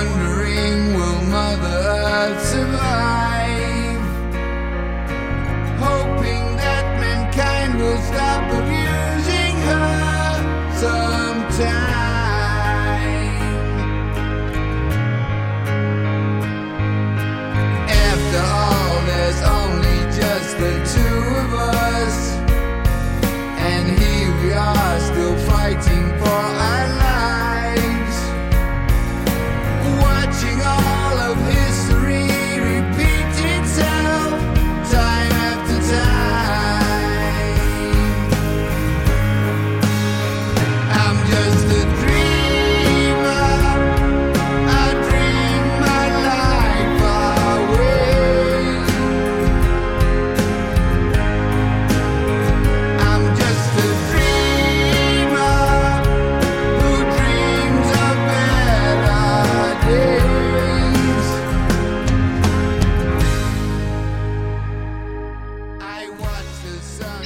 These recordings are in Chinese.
wondering will Mother Earth survive? Hoping that mankind will stop abusing her sometime.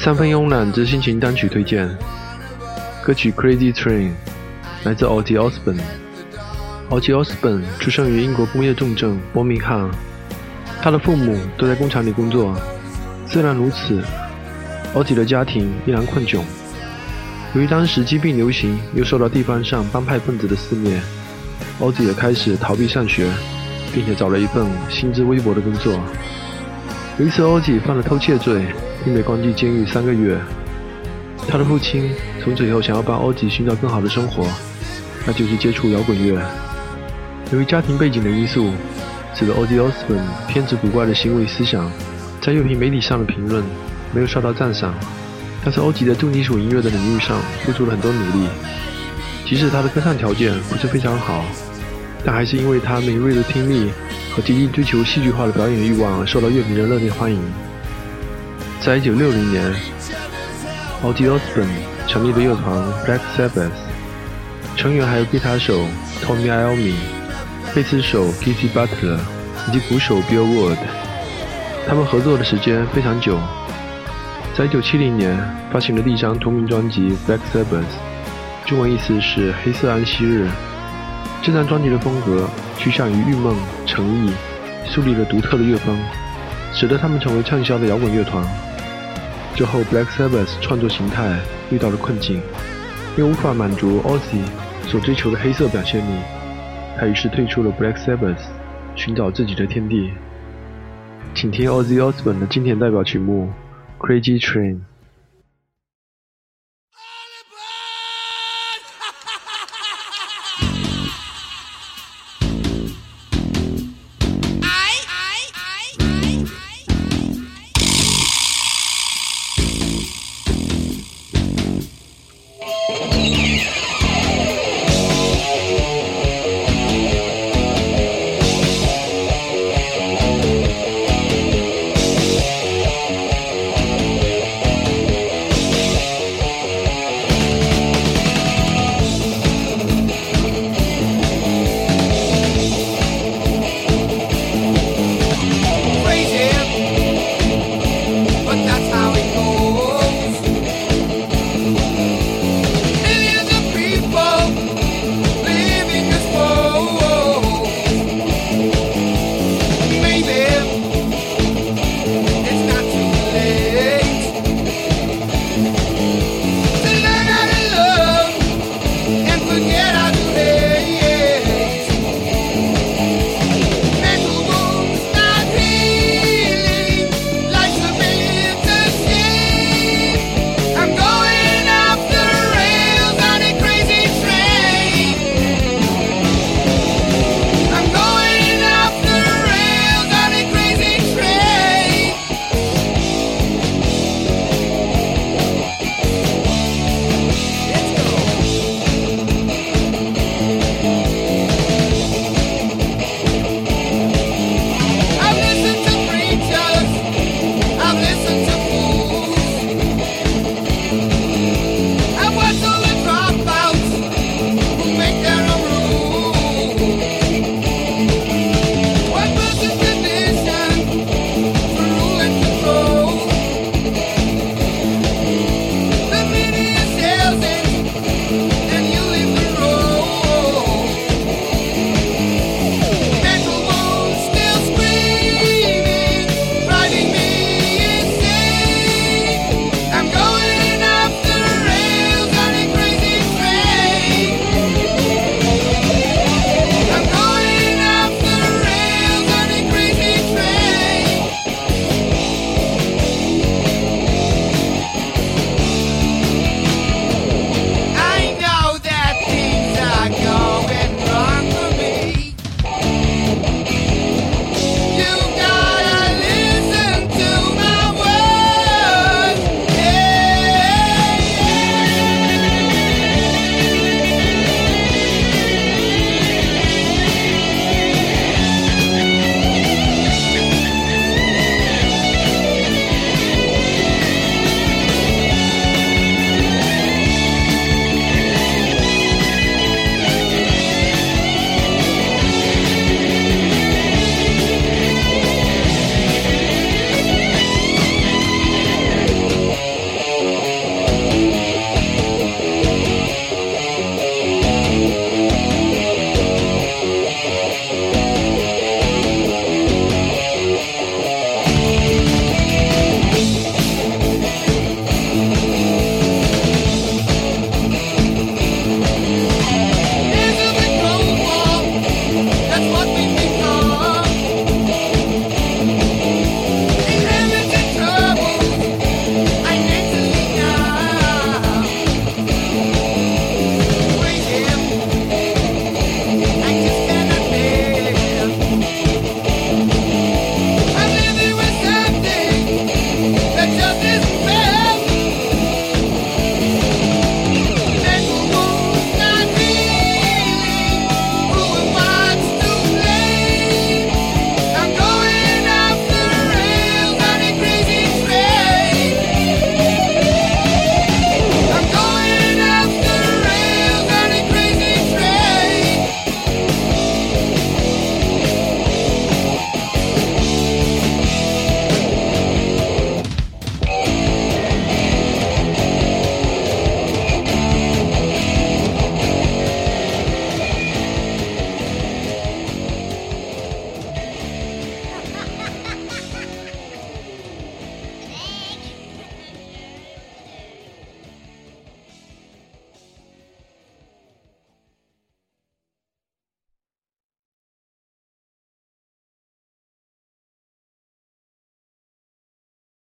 三分慵懒之心情单曲推荐，歌曲《Crazy Train》来自 Ozzy Osbourne。Ozzy Osbourne 出生于英国工业重镇伯明翰，他的父母都在工厂里工作。虽然如此，Ozzy 的家庭依然困窘。由于当时疾病流行，又受到地方上帮派分子的肆虐，Ozzy 也开始逃避上学，并且找了一份薪资微薄的工作。有一次，Ozzy 犯了偷窃罪，并被关进监狱三个月。他的父亲从此以后想要帮 Ozzy 寻找更好的生活，那就是接触摇滚乐。由于家庭背景的因素，使得 Ozzy Osbourne 偏执古怪的行为思想，在乐评媒体上的评论没有受到赞赏。但是 Ozzy 在重金属音乐的领域上付出了很多努力，即使他的歌唱条件不是非常好，但还是因为他敏锐的听力和极力追求戏剧化的表演欲望而受到乐评人热烈欢迎。在1960年，Ozzy Osbourne 成立的乐团 Black Sabbath，成员还有吉他手 Tommy Iommi、贝斯手 Geezy Butler 以及鼓手 Bill Ward。他们合作的时间非常久，在1970年发行了第一张同名专辑《Black Sabbath》，中文意思是“黑色安息日”。这张专辑的风格趋向于郁闷、诚意，树立了独特的乐风，使得他们成为畅销的摇滚乐团。之后，Black Sabbath 创作形态遇到了困境，因无法满足 Ozzy 所追求的黑色表现力，他于是退出了 Black Sabbath，寻找自己的天地。请听 Ozzy Osbourne 的经典代表曲目《Crazy Train》。